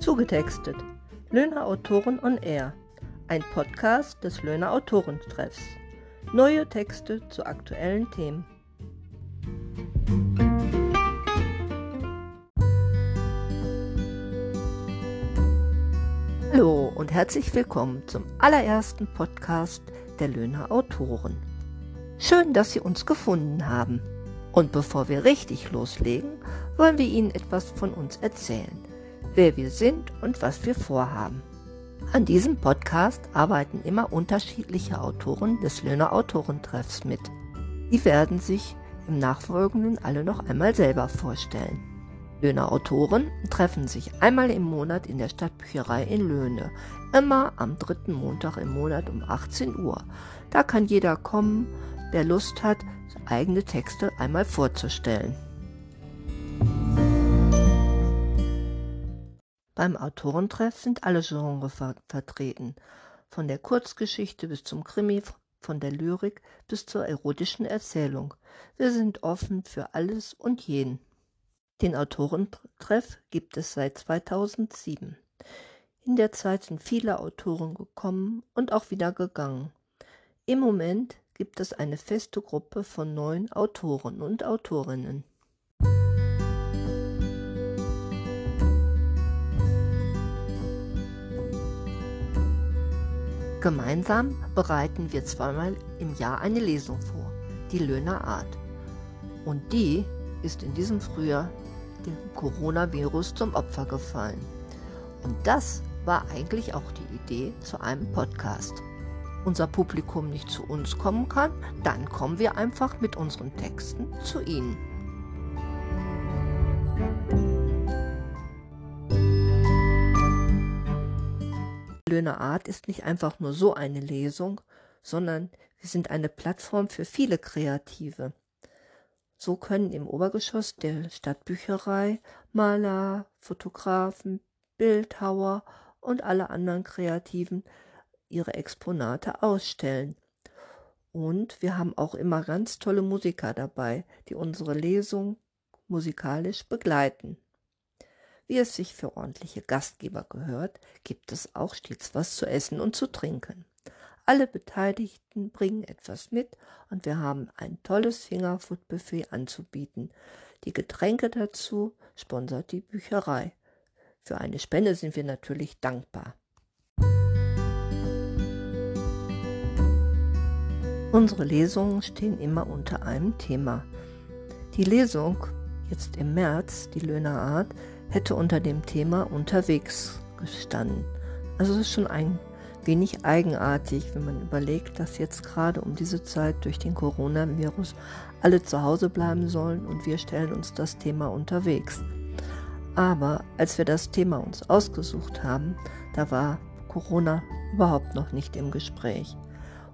Zugetextet. Löhner Autoren on Air. Ein Podcast des Löhner Autorentreffs. Neue Texte zu aktuellen Themen. Hallo und herzlich willkommen zum allerersten Podcast der Löhner Autoren. Schön, dass Sie uns gefunden haben. Und bevor wir richtig loslegen, wollen wir Ihnen etwas von uns erzählen, wer wir sind und was wir vorhaben. An diesem Podcast arbeiten immer unterschiedliche Autoren des Löhner Autorentreffs mit. Die werden sich im Nachfolgenden alle noch einmal selber vorstellen. Löhner Autoren treffen sich einmal im Monat in der Stadtbücherei in Löhne, immer am dritten Montag im Monat um 18 Uhr. Da kann jeder kommen, der Lust hat, eigene Texte einmal vorzustellen. Beim Autorentreff sind alle Genres ver vertreten, von der Kurzgeschichte bis zum Krimi, von der Lyrik bis zur erotischen Erzählung. Wir sind offen für alles und jeden. Den Autorentreff gibt es seit 2007. In der Zeit sind viele Autoren gekommen und auch wieder gegangen. Im Moment gibt es eine feste Gruppe von neun Autoren und Autorinnen. Gemeinsam bereiten wir zweimal im Jahr eine Lesung vor, die Löhner Art. Und die ist in diesem Frühjahr dem Coronavirus zum Opfer gefallen. Und das war eigentlich auch die Idee zu einem Podcast unser Publikum nicht zu uns kommen kann, dann kommen wir einfach mit unseren Texten zu Ihnen. Löhne Art ist nicht einfach nur so eine Lesung, sondern wir sind eine Plattform für viele Kreative. So können im Obergeschoss der Stadtbücherei Maler, Fotografen, Bildhauer und alle anderen Kreativen ihre Exponate ausstellen. Und wir haben auch immer ganz tolle Musiker dabei, die unsere Lesung musikalisch begleiten. Wie es sich für ordentliche Gastgeber gehört, gibt es auch stets was zu essen und zu trinken. Alle Beteiligten bringen etwas mit und wir haben ein tolles Fingerfood-Buffet anzubieten. Die Getränke dazu sponsert die Bücherei. Für eine Spende sind wir natürlich dankbar. Unsere Lesungen stehen immer unter einem Thema. Die Lesung, jetzt im März, die Löhner Art, hätte unter dem Thema unterwegs gestanden. Also es ist schon ein wenig eigenartig, wenn man überlegt, dass jetzt gerade um diese Zeit durch den Coronavirus alle zu Hause bleiben sollen und wir stellen uns das Thema unterwegs. Aber als wir das Thema uns ausgesucht haben, da war Corona überhaupt noch nicht im Gespräch.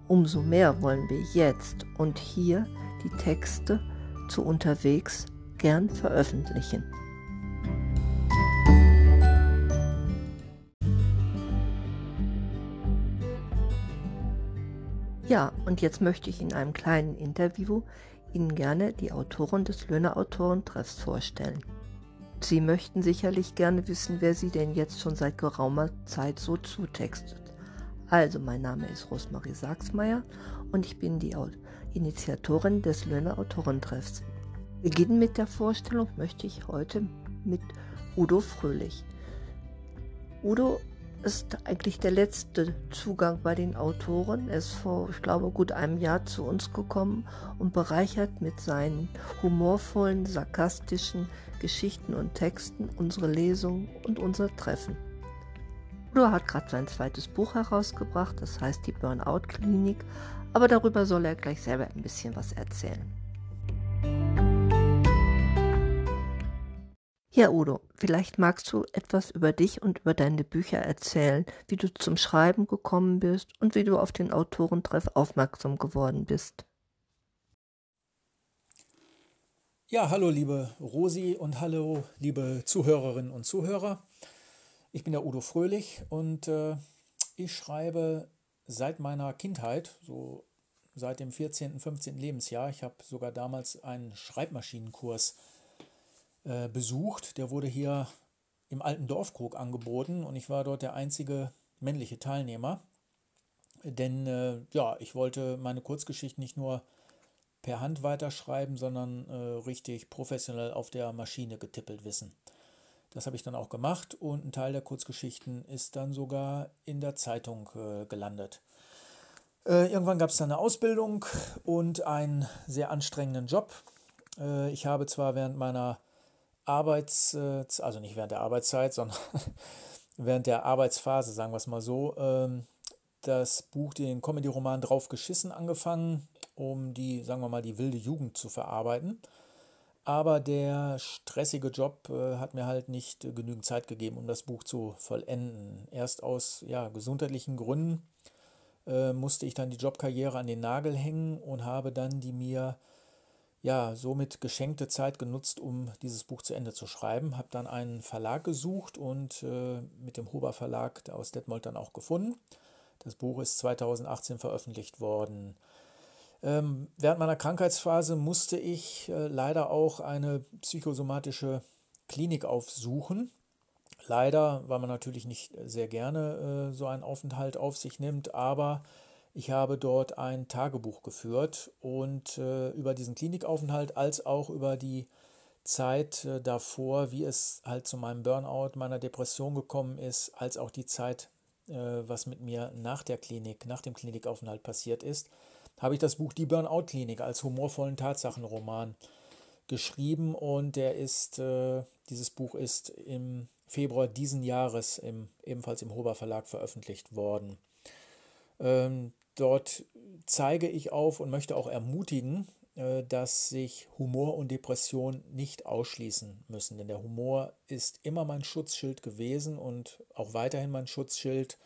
Umso mehr wollen wir jetzt und hier die Texte zu unterwegs gern veröffentlichen. Ja, und jetzt möchte ich in einem kleinen Interview Ihnen gerne die Autorin des Löhner Autorentreffs vorstellen. Sie möchten sicherlich gerne wissen, wer Sie denn jetzt schon seit geraumer Zeit so zutextet. Also, mein Name ist Rosmarie Sachsmeier und ich bin die Initiatorin des Löhner Autorentreffs. Beginnen mit der Vorstellung möchte ich heute mit Udo Fröhlich. Udo ist eigentlich der letzte Zugang bei den Autoren. Er ist vor, ich glaube, gut einem Jahr zu uns gekommen und bereichert mit seinen humorvollen, sarkastischen Geschichten und Texten unsere Lesung und unser Treffen. Udo hat gerade sein zweites Buch herausgebracht, das heißt die Burnout-Klinik, aber darüber soll er gleich selber ein bisschen was erzählen. Ja, Udo, vielleicht magst du etwas über dich und über deine Bücher erzählen, wie du zum Schreiben gekommen bist und wie du auf den Autorentreff aufmerksam geworden bist. Ja, hallo liebe Rosi und hallo liebe Zuhörerinnen und Zuhörer. Ich bin der Udo Fröhlich und äh, ich schreibe seit meiner Kindheit, so seit dem 14., 15. Lebensjahr. Ich habe sogar damals einen Schreibmaschinenkurs äh, besucht. Der wurde hier im alten Dorfkrug angeboten und ich war dort der einzige männliche Teilnehmer. Denn äh, ja, ich wollte meine Kurzgeschichten nicht nur per Hand weiterschreiben, sondern äh, richtig professionell auf der Maschine getippelt wissen. Das habe ich dann auch gemacht und ein Teil der Kurzgeschichten ist dann sogar in der Zeitung äh, gelandet. Äh, irgendwann gab es dann eine Ausbildung und einen sehr anstrengenden Job. Äh, ich habe zwar während meiner Arbeits, äh, also nicht während der Arbeitszeit, sondern während der Arbeitsphase, sagen wir es mal so, ähm, das Buch, den Comedy-Roman Drauf geschissen angefangen, um die, sagen wir mal, die wilde Jugend zu verarbeiten. Aber der stressige Job äh, hat mir halt nicht genügend Zeit gegeben, um das Buch zu vollenden. Erst aus ja, gesundheitlichen Gründen äh, musste ich dann die Jobkarriere an den Nagel hängen und habe dann die mir ja somit geschenkte Zeit genutzt, um dieses Buch zu Ende zu schreiben. Habe dann einen Verlag gesucht und äh, mit dem Huber Verlag aus Detmold dann auch gefunden. Das Buch ist 2018 veröffentlicht worden. Ähm, während meiner Krankheitsphase musste ich äh, leider auch eine psychosomatische Klinik aufsuchen. Leider, weil man natürlich nicht sehr gerne äh, so einen Aufenthalt auf sich nimmt, aber ich habe dort ein Tagebuch geführt und äh, über diesen Klinikaufenthalt als auch über die Zeit äh, davor, wie es halt zu meinem Burnout, meiner Depression gekommen ist, als auch die Zeit, äh, was mit mir nach der Klinik, nach dem Klinikaufenthalt passiert ist, habe ich das Buch Die Burnout-Klinik als humorvollen Tatsachenroman geschrieben und der ist, äh, dieses Buch ist im Februar diesen Jahres im, ebenfalls im Hober Verlag veröffentlicht worden. Ähm, dort zeige ich auf und möchte auch ermutigen, äh, dass sich Humor und Depression nicht ausschließen müssen. Denn der Humor ist immer mein Schutzschild gewesen und auch weiterhin mein Schutzschild.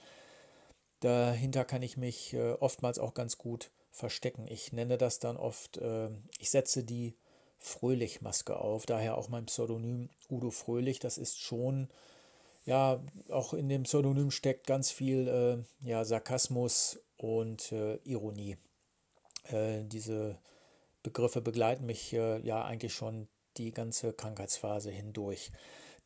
Dahinter kann ich mich äh, oftmals auch ganz gut verstecken. Ich nenne das dann oft, äh, ich setze die Fröhlich-Maske auf, daher auch mein Pseudonym Udo Fröhlich. Das ist schon, ja, auch in dem Pseudonym steckt ganz viel äh, ja, Sarkasmus und äh, Ironie. Äh, diese Begriffe begleiten mich äh, ja eigentlich schon die ganze Krankheitsphase hindurch.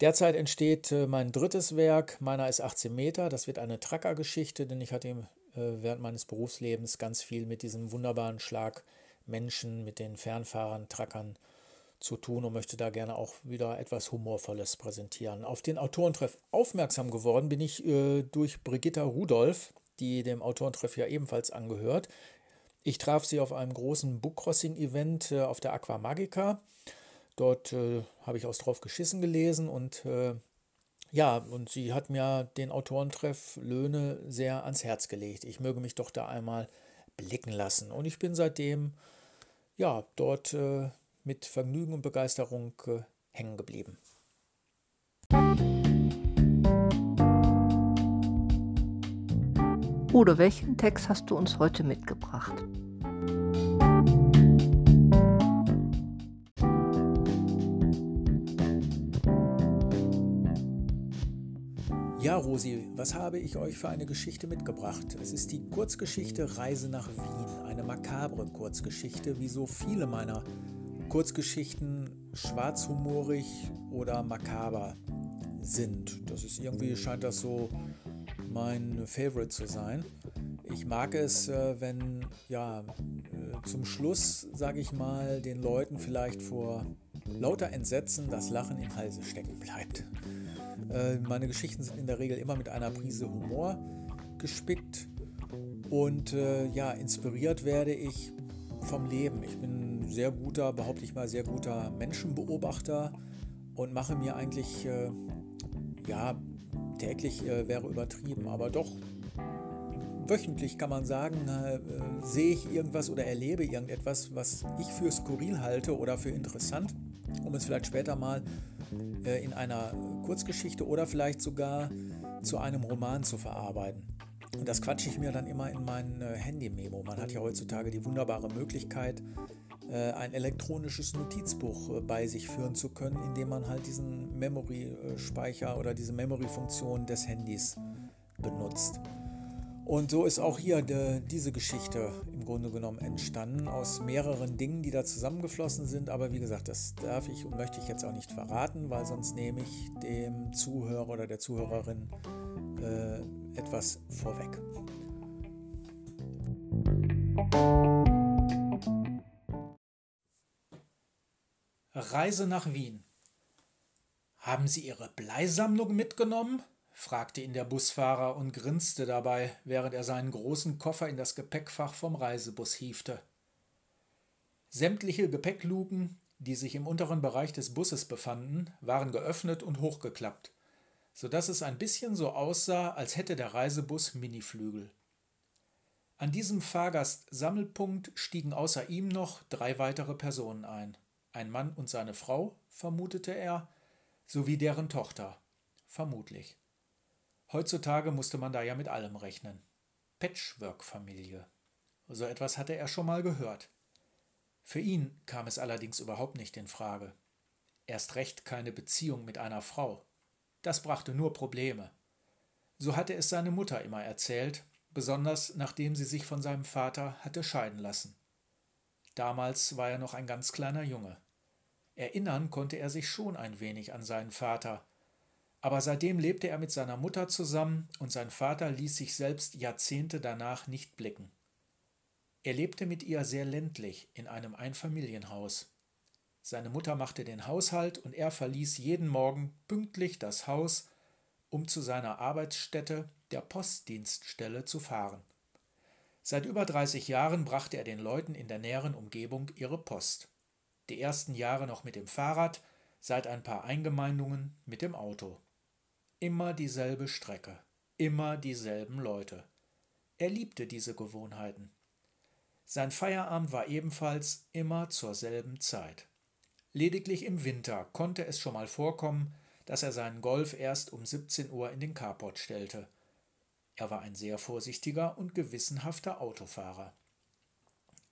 Derzeit entsteht äh, mein drittes Werk, meiner ist 18 Meter. Das wird eine Tracker-Geschichte, denn ich hatte äh, während meines Berufslebens ganz viel mit diesem wunderbaren Schlag Menschen, mit den Fernfahrern, Trackern zu tun und möchte da gerne auch wieder etwas Humorvolles präsentieren. Auf den Autorentreff aufmerksam geworden bin ich äh, durch Brigitta Rudolph, die dem Autorentreff ja ebenfalls angehört. Ich traf sie auf einem großen Bookcrossing-Event äh, auf der Aqua Magica. Dort äh, habe ich aus drauf geschissen gelesen und äh, ja, und sie hat mir den Autorentreff Löhne sehr ans Herz gelegt. Ich möge mich doch da einmal blicken lassen. Und ich bin seitdem ja dort äh, mit Vergnügen und Begeisterung äh, hängen geblieben. Udo, welchen Text hast du uns heute mitgebracht? Ja, Rosi, was habe ich euch für eine Geschichte mitgebracht? Es ist die Kurzgeschichte Reise nach Wien, eine makabre Kurzgeschichte, wie so viele meiner Kurzgeschichten schwarzhumorig oder makaber sind. Das ist irgendwie, scheint das so mein Favorite zu sein. Ich mag es, äh, wenn ja äh, zum Schluss, sage ich mal, den Leuten vielleicht vor lauter Entsetzen das Lachen im Halse stecken bleibt. Äh, meine Geschichten sind in der Regel immer mit einer Prise Humor gespickt und ja, inspiriert werde ich vom Leben. Ich bin sehr guter, behaupte ich mal, sehr guter Menschenbeobachter und mache mir eigentlich, äh, ja, täglich äh, wäre übertrieben, aber doch wöchentlich kann man sagen, äh, sehe ich irgendwas oder erlebe irgendetwas, was ich für skurril halte oder für interessant, um es vielleicht später mal äh, in einer Kurzgeschichte oder vielleicht sogar zu einem Roman zu verarbeiten. Und das quatsche ich mir dann immer in mein äh, Handy-Memo. Man hat ja heutzutage die wunderbare Möglichkeit, ein elektronisches Notizbuch bei sich führen zu können, indem man halt diesen Memory-Speicher oder diese Memory-Funktion des Handys benutzt. Und so ist auch hier de, diese Geschichte im Grunde genommen entstanden aus mehreren Dingen, die da zusammengeflossen sind. Aber wie gesagt, das darf ich und möchte ich jetzt auch nicht verraten, weil sonst nehme ich dem Zuhörer oder der Zuhörerin äh, etwas vorweg. Reise nach Wien. Haben Sie Ihre Bleisammlung mitgenommen? fragte ihn der Busfahrer und grinste dabei, während er seinen großen Koffer in das Gepäckfach vom Reisebus hiefte. Sämtliche Gepäckluken, die sich im unteren Bereich des Busses befanden, waren geöffnet und hochgeklappt, so dass es ein bisschen so aussah, als hätte der Reisebus Miniflügel. An diesem Fahrgastsammelpunkt stiegen außer ihm noch drei weitere Personen ein. Ein Mann und seine Frau, vermutete er, sowie deren Tochter, vermutlich. Heutzutage musste man da ja mit allem rechnen. Patchwork-Familie. So etwas hatte er schon mal gehört. Für ihn kam es allerdings überhaupt nicht in Frage. Erst recht keine Beziehung mit einer Frau. Das brachte nur Probleme. So hatte es seine Mutter immer erzählt, besonders nachdem sie sich von seinem Vater hatte scheiden lassen. Damals war er noch ein ganz kleiner Junge. Erinnern konnte er sich schon ein wenig an seinen Vater, aber seitdem lebte er mit seiner Mutter zusammen und sein Vater ließ sich selbst Jahrzehnte danach nicht blicken. Er lebte mit ihr sehr ländlich in einem Einfamilienhaus. Seine Mutter machte den Haushalt und er verließ jeden Morgen pünktlich das Haus, um zu seiner Arbeitsstätte, der Postdienststelle, zu fahren. Seit über 30 Jahren brachte er den Leuten in der näheren Umgebung ihre Post. Die ersten Jahre noch mit dem Fahrrad, seit ein paar Eingemeindungen mit dem Auto. Immer dieselbe Strecke, immer dieselben Leute. Er liebte diese Gewohnheiten. Sein Feierabend war ebenfalls immer zur selben Zeit. Lediglich im Winter konnte es schon mal vorkommen, dass er seinen Golf erst um 17 Uhr in den Carport stellte. Er war ein sehr vorsichtiger und gewissenhafter Autofahrer.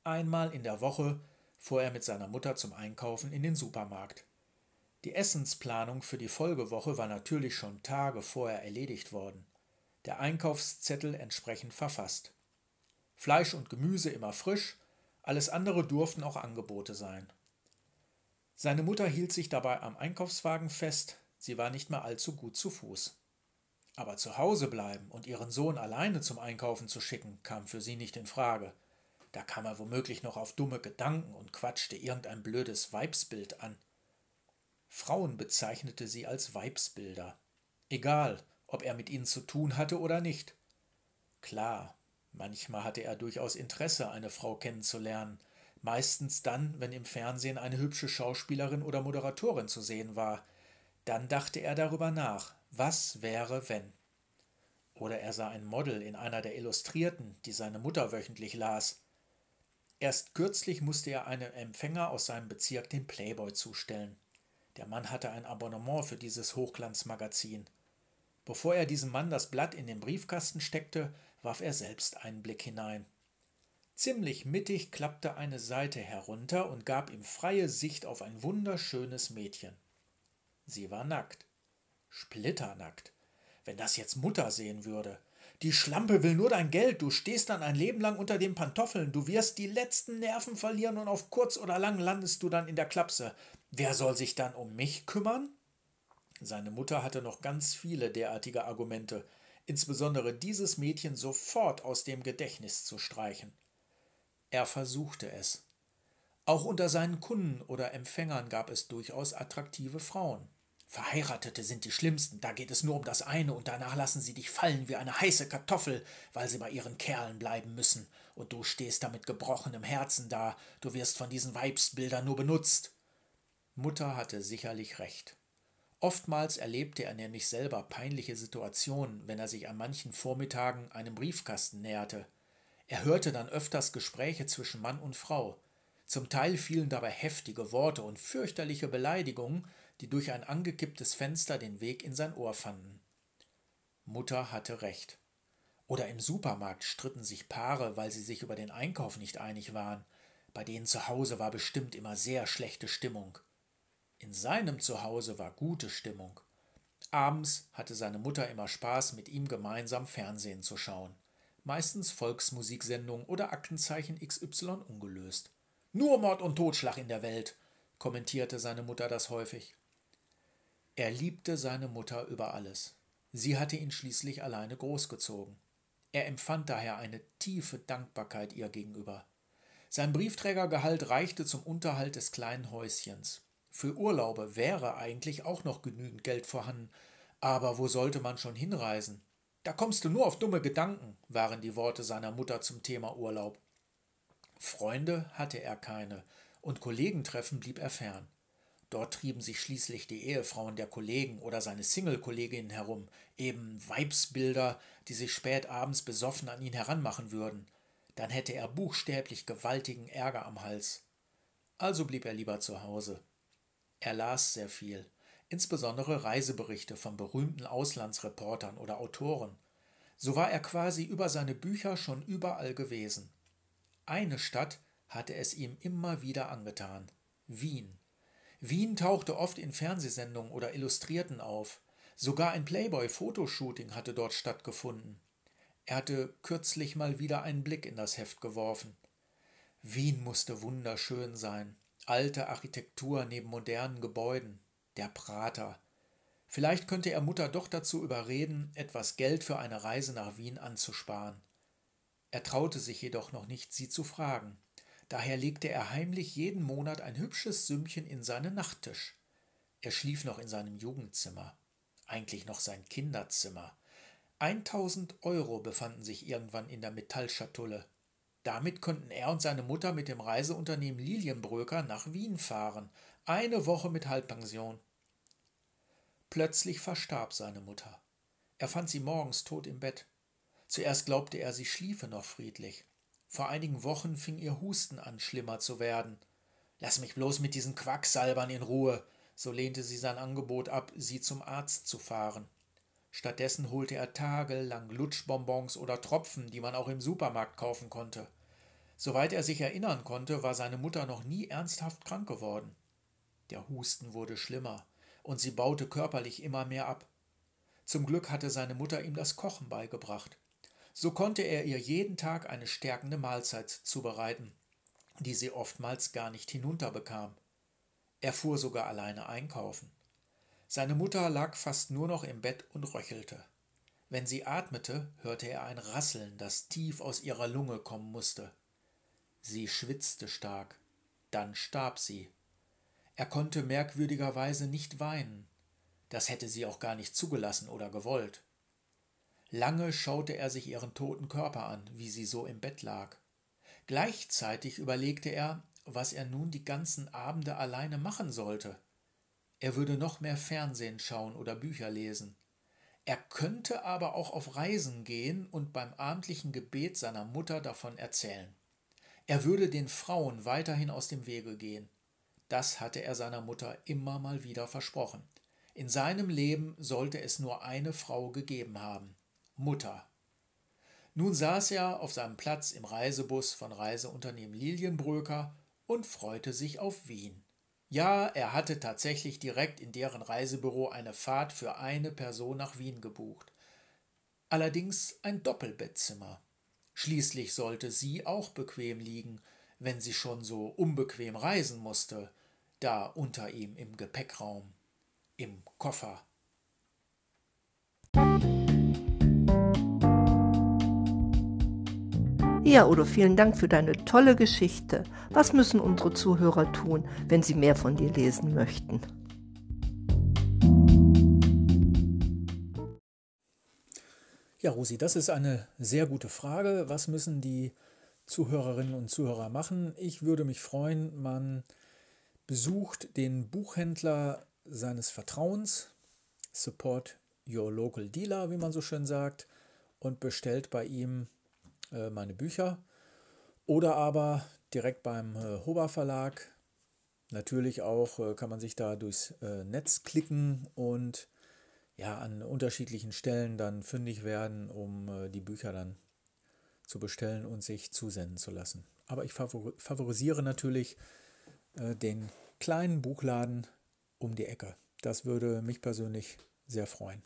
Einmal in der Woche fuhr er mit seiner Mutter zum Einkaufen in den Supermarkt. Die Essensplanung für die Folgewoche war natürlich schon Tage vorher erledigt worden, der Einkaufszettel entsprechend verfasst. Fleisch und Gemüse immer frisch, alles andere durften auch Angebote sein. Seine Mutter hielt sich dabei am Einkaufswagen fest, sie war nicht mehr allzu gut zu Fuß. Aber zu Hause bleiben und ihren Sohn alleine zum Einkaufen zu schicken, kam für sie nicht in Frage. Da kam er womöglich noch auf dumme Gedanken und quatschte irgendein blödes Weibsbild an. Frauen bezeichnete sie als Weibsbilder. Egal, ob er mit ihnen zu tun hatte oder nicht. Klar, manchmal hatte er durchaus Interesse, eine Frau kennenzulernen, meistens dann, wenn im Fernsehen eine hübsche Schauspielerin oder Moderatorin zu sehen war. Dann dachte er darüber nach, was wäre, wenn. Oder er sah ein Model in einer der Illustrierten, die seine Mutter wöchentlich las. Erst kürzlich musste er einem Empfänger aus seinem Bezirk den Playboy zustellen. Der Mann hatte ein Abonnement für dieses Hochglanzmagazin. Bevor er diesem Mann das Blatt in den Briefkasten steckte, warf er selbst einen Blick hinein. Ziemlich mittig klappte eine Seite herunter und gab ihm freie Sicht auf ein wunderschönes Mädchen. Sie war nackt. Splitternackt. Wenn das jetzt Mutter sehen würde. Die Schlampe will nur dein Geld, du stehst dann ein Leben lang unter den Pantoffeln, du wirst die letzten Nerven verlieren und auf kurz oder lang landest du dann in der Klapse. Wer soll sich dann um mich kümmern? Seine Mutter hatte noch ganz viele derartige Argumente, insbesondere dieses Mädchen sofort aus dem Gedächtnis zu streichen. Er versuchte es. Auch unter seinen Kunden oder Empfängern gab es durchaus attraktive Frauen. Verheiratete sind die schlimmsten, da geht es nur um das eine und danach lassen sie dich fallen wie eine heiße Kartoffel, weil sie bei ihren Kerlen bleiben müssen, und du stehst da mit gebrochenem Herzen da, du wirst von diesen Weibsbildern nur benutzt. Mutter hatte sicherlich recht. Oftmals erlebte er nämlich selber peinliche Situationen, wenn er sich an manchen Vormittagen einem Briefkasten näherte. Er hörte dann öfters Gespräche zwischen Mann und Frau. Zum Teil fielen dabei heftige Worte und fürchterliche Beleidigungen, die durch ein angekipptes Fenster den Weg in sein Ohr fanden. Mutter hatte recht. Oder im Supermarkt stritten sich Paare, weil sie sich über den Einkauf nicht einig waren. Bei denen zu Hause war bestimmt immer sehr schlechte Stimmung. In seinem Zuhause war gute Stimmung. Abends hatte seine Mutter immer Spaß, mit ihm gemeinsam Fernsehen zu schauen. meistens Volksmusiksendungen oder Aktenzeichen XY ungelöst. Nur Mord und Totschlag in der Welt, kommentierte seine Mutter das häufig. Er liebte seine Mutter über alles. Sie hatte ihn schließlich alleine großgezogen. Er empfand daher eine tiefe Dankbarkeit ihr gegenüber. Sein Briefträgergehalt reichte zum Unterhalt des kleinen Häuschens. Für Urlaube wäre eigentlich auch noch genügend Geld vorhanden, aber wo sollte man schon hinreisen? Da kommst du nur auf dumme Gedanken, waren die Worte seiner Mutter zum Thema Urlaub. Freunde hatte er keine, und Kollegentreffen blieb er fern. Dort trieben sich schließlich die Ehefrauen der Kollegen oder seine Single-Kolleginnen herum, eben Weibsbilder, die sich spät abends besoffen an ihn heranmachen würden dann hätte er buchstäblich gewaltigen Ärger am Hals. Also blieb er lieber zu Hause. Er las sehr viel, insbesondere Reiseberichte von berühmten Auslandsreportern oder Autoren. So war er quasi über seine Bücher schon überall gewesen. Eine Stadt hatte es ihm immer wieder angetan Wien. Wien tauchte oft in Fernsehsendungen oder Illustrierten auf. Sogar ein Playboy-Fotoshooting hatte dort stattgefunden. Er hatte kürzlich mal wieder einen Blick in das Heft geworfen. Wien musste wunderschön sein. Alte Architektur neben modernen Gebäuden. Der Prater. Vielleicht könnte er Mutter doch dazu überreden, etwas Geld für eine Reise nach Wien anzusparen. Er traute sich jedoch noch nicht, sie zu fragen. Daher legte er heimlich jeden Monat ein hübsches Sümmchen in seinen Nachttisch. Er schlief noch in seinem Jugendzimmer, eigentlich noch sein Kinderzimmer. 1000 Euro befanden sich irgendwann in der Metallschatulle. Damit konnten er und seine Mutter mit dem Reiseunternehmen Lilienbröker nach Wien fahren. Eine Woche mit Halbpension. Plötzlich verstarb seine Mutter. Er fand sie morgens tot im Bett. Zuerst glaubte er, sie schliefe noch friedlich. Vor einigen Wochen fing ihr Husten an, schlimmer zu werden. Lass mich bloß mit diesen Quacksalbern in Ruhe, so lehnte sie sein Angebot ab, sie zum Arzt zu fahren. Stattdessen holte er tagelang Lutschbonbons oder Tropfen, die man auch im Supermarkt kaufen konnte. Soweit er sich erinnern konnte, war seine Mutter noch nie ernsthaft krank geworden. Der Husten wurde schlimmer, und sie baute körperlich immer mehr ab. Zum Glück hatte seine Mutter ihm das Kochen beigebracht. So konnte er ihr jeden Tag eine stärkende Mahlzeit zubereiten, die sie oftmals gar nicht hinunterbekam. Er fuhr sogar alleine einkaufen. Seine Mutter lag fast nur noch im Bett und röchelte. Wenn sie atmete, hörte er ein Rasseln, das tief aus ihrer Lunge kommen musste. Sie schwitzte stark. Dann starb sie. Er konnte merkwürdigerweise nicht weinen. Das hätte sie auch gar nicht zugelassen oder gewollt. Lange schaute er sich ihren toten Körper an, wie sie so im Bett lag. Gleichzeitig überlegte er, was er nun die ganzen Abende alleine machen sollte. Er würde noch mehr Fernsehen schauen oder Bücher lesen. Er könnte aber auch auf Reisen gehen und beim abendlichen Gebet seiner Mutter davon erzählen. Er würde den Frauen weiterhin aus dem Wege gehen. Das hatte er seiner Mutter immer mal wieder versprochen. In seinem Leben sollte es nur eine Frau gegeben haben Mutter. Nun saß er auf seinem Platz im Reisebus von Reiseunternehmen Lilienbröker und freute sich auf Wien. Ja, er hatte tatsächlich direkt in deren Reisebüro eine Fahrt für eine Person nach Wien gebucht. Allerdings ein Doppelbettzimmer. Schließlich sollte sie auch bequem liegen, wenn sie schon so unbequem reisen musste, da unter ihm im Gepäckraum, im Koffer. Ja, Udo, vielen Dank für deine tolle Geschichte. Was müssen unsere Zuhörer tun, wenn sie mehr von dir lesen möchten? Ja, Rosi, das ist eine sehr gute Frage. Was müssen die Zuhörerinnen und Zuhörer machen? Ich würde mich freuen, man besucht den Buchhändler seines Vertrauens, Support Your Local Dealer, wie man so schön sagt, und bestellt bei ihm äh, meine Bücher. Oder aber direkt beim äh, Hoba Verlag. Natürlich auch äh, kann man sich da durchs äh, Netz klicken und ja, an unterschiedlichen Stellen dann fündig werden, um äh, die Bücher dann zu bestellen und sich zusenden zu lassen. Aber ich favorisiere natürlich den kleinen Buchladen um die Ecke. Das würde mich persönlich sehr freuen.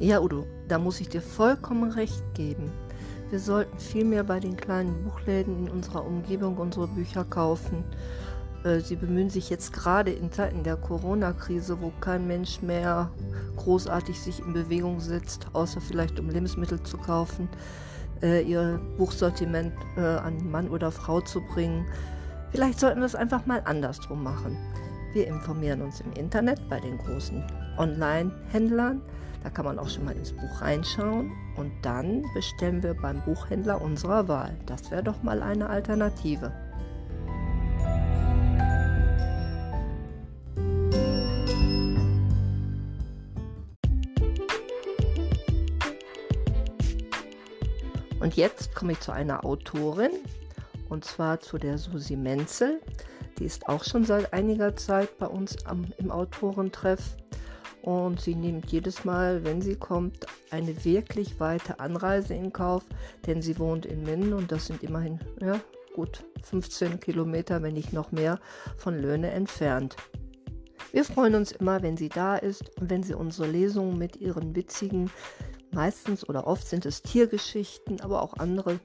Ja, Udo, da muss ich dir vollkommen recht geben. Wir sollten viel mehr bei den kleinen Buchläden in unserer Umgebung unsere Bücher kaufen. Äh, sie bemühen sich jetzt gerade in Zeiten der Corona-Krise, wo kein Mensch mehr großartig sich in Bewegung setzt, außer vielleicht um Lebensmittel zu kaufen, äh, ihr Buchsortiment äh, an Mann oder Frau zu bringen. Vielleicht sollten wir es einfach mal andersrum machen. Wir informieren uns im Internet bei den großen Online-Händlern. Da kann man auch schon mal ins Buch reinschauen und dann bestellen wir beim Buchhändler unserer Wahl. Das wäre doch mal eine Alternative. Und jetzt komme ich zu einer Autorin, und zwar zu der Susi Menzel. Die ist auch schon seit einiger Zeit bei uns am, im Autorentreff. Und sie nimmt jedes Mal, wenn sie kommt, eine wirklich weite Anreise in Kauf, denn sie wohnt in Minden und das sind immerhin ja, gut 15 Kilometer, wenn nicht noch mehr, von Löhne entfernt. Wir freuen uns immer, wenn sie da ist und wenn sie unsere Lesungen mit ihren witzigen meistens oder oft sind es Tiergeschichten, aber auch andere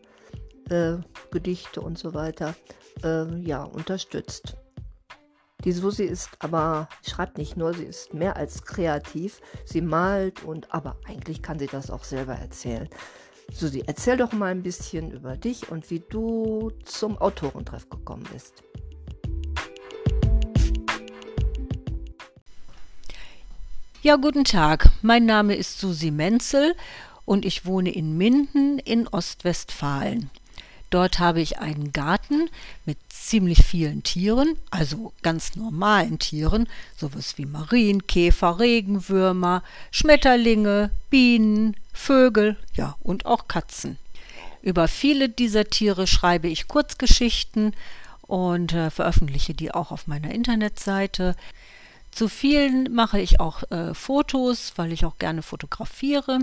äh, Gedichte und so weiter, äh, ja, unterstützt. Die Susi ist aber, schreibt nicht nur, sie ist mehr als kreativ. Sie malt und, aber eigentlich kann sie das auch selber erzählen. Susi, erzähl doch mal ein bisschen über dich und wie du zum Autorentreff gekommen bist. Ja, guten Tag. Mein Name ist Susi Menzel und ich wohne in Minden in Ostwestfalen. Dort habe ich einen Garten mit ziemlich vielen Tieren, also ganz normalen Tieren, sowas wie Marienkäfer, Regenwürmer, Schmetterlinge, Bienen, Vögel, ja und auch Katzen. Über viele dieser Tiere schreibe ich Kurzgeschichten und äh, veröffentliche die auch auf meiner Internetseite. Zu vielen mache ich auch äh, Fotos, weil ich auch gerne fotografiere.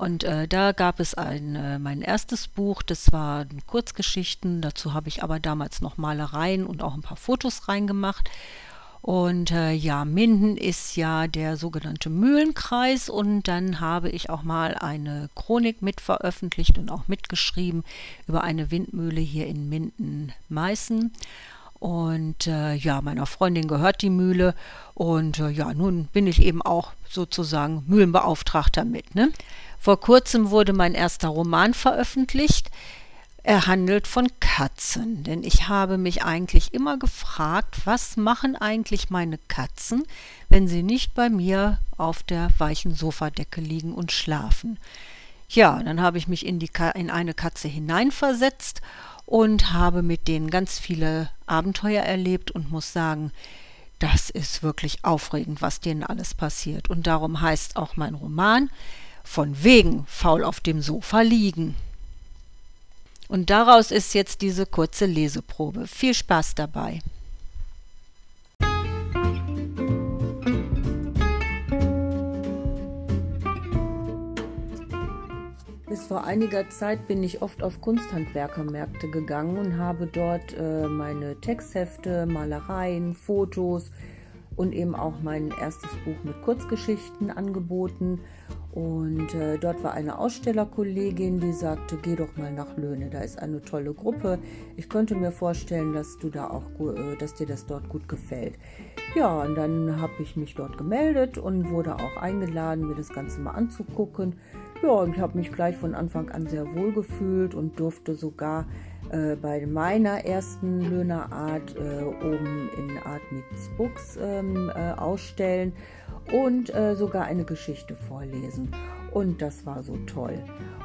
Und äh, da gab es ein, äh, mein erstes Buch, das war Kurzgeschichten. Dazu habe ich aber damals noch Malereien und auch ein paar Fotos reingemacht. Und äh, ja, Minden ist ja der sogenannte Mühlenkreis und dann habe ich auch mal eine Chronik mit veröffentlicht und auch mitgeschrieben über eine Windmühle hier in Minden-Meißen. Und äh, ja, meiner Freundin gehört die Mühle. Und äh, ja, nun bin ich eben auch sozusagen Mühlenbeauftragter mit. Ne? Vor kurzem wurde mein erster Roman veröffentlicht. Er handelt von Katzen, denn ich habe mich eigentlich immer gefragt, was machen eigentlich meine Katzen, wenn sie nicht bei mir auf der weichen Sofadecke liegen und schlafen. Ja, dann habe ich mich in, in eine Katze hineinversetzt und habe mit denen ganz viele Abenteuer erlebt und muss sagen, das ist wirklich aufregend, was denen alles passiert. Und darum heißt auch mein Roman von wegen faul auf dem Sofa liegen. Und daraus ist jetzt diese kurze Leseprobe. Viel Spaß dabei. Bis vor einiger Zeit bin ich oft auf Kunsthandwerkermärkte gegangen und habe dort äh, meine Texthefte, Malereien, Fotos und eben auch mein erstes Buch mit Kurzgeschichten angeboten. Und äh, dort war eine Ausstellerkollegin, die sagte, geh doch mal nach Löhne, da ist eine tolle Gruppe. Ich könnte mir vorstellen, dass du da auch, äh, dass dir das dort gut gefällt. Ja, und dann habe ich mich dort gemeldet und wurde auch eingeladen, mir das Ganze mal anzugucken. Ja, und ich habe mich gleich von Anfang an sehr wohl gefühlt und durfte sogar äh, bei meiner ersten Löhnerart äh, oben in Art Meets Books ähm, äh, ausstellen und äh, sogar eine Geschichte vorlesen. Und das war so toll.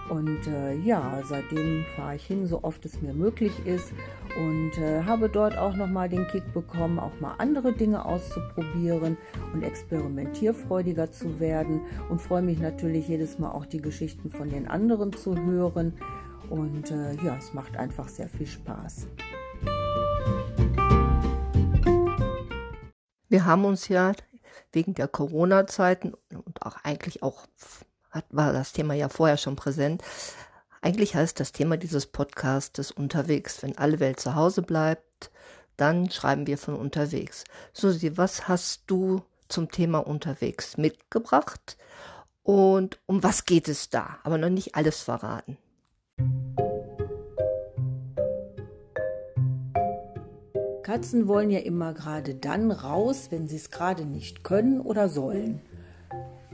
Und äh, ja, seitdem fahre ich hin, so oft es mir möglich ist und äh, habe dort auch nochmal den Kick bekommen, auch mal andere Dinge auszuprobieren und experimentierfreudiger zu werden und freue mich natürlich jedes Mal auch die Geschichten von den anderen zu hören. Und äh, ja, es macht einfach sehr viel Spaß. Wir haben uns ja wegen der Corona-Zeiten und auch eigentlich auch hat, war das Thema ja vorher schon präsent. Eigentlich heißt das Thema dieses Podcastes unterwegs. Wenn alle Welt zu Hause bleibt, dann schreiben wir von unterwegs. Susi, was hast du zum Thema unterwegs mitgebracht? Und um was geht es da? Aber noch nicht alles verraten. Katzen wollen ja immer gerade dann raus, wenn sie es gerade nicht können oder sollen.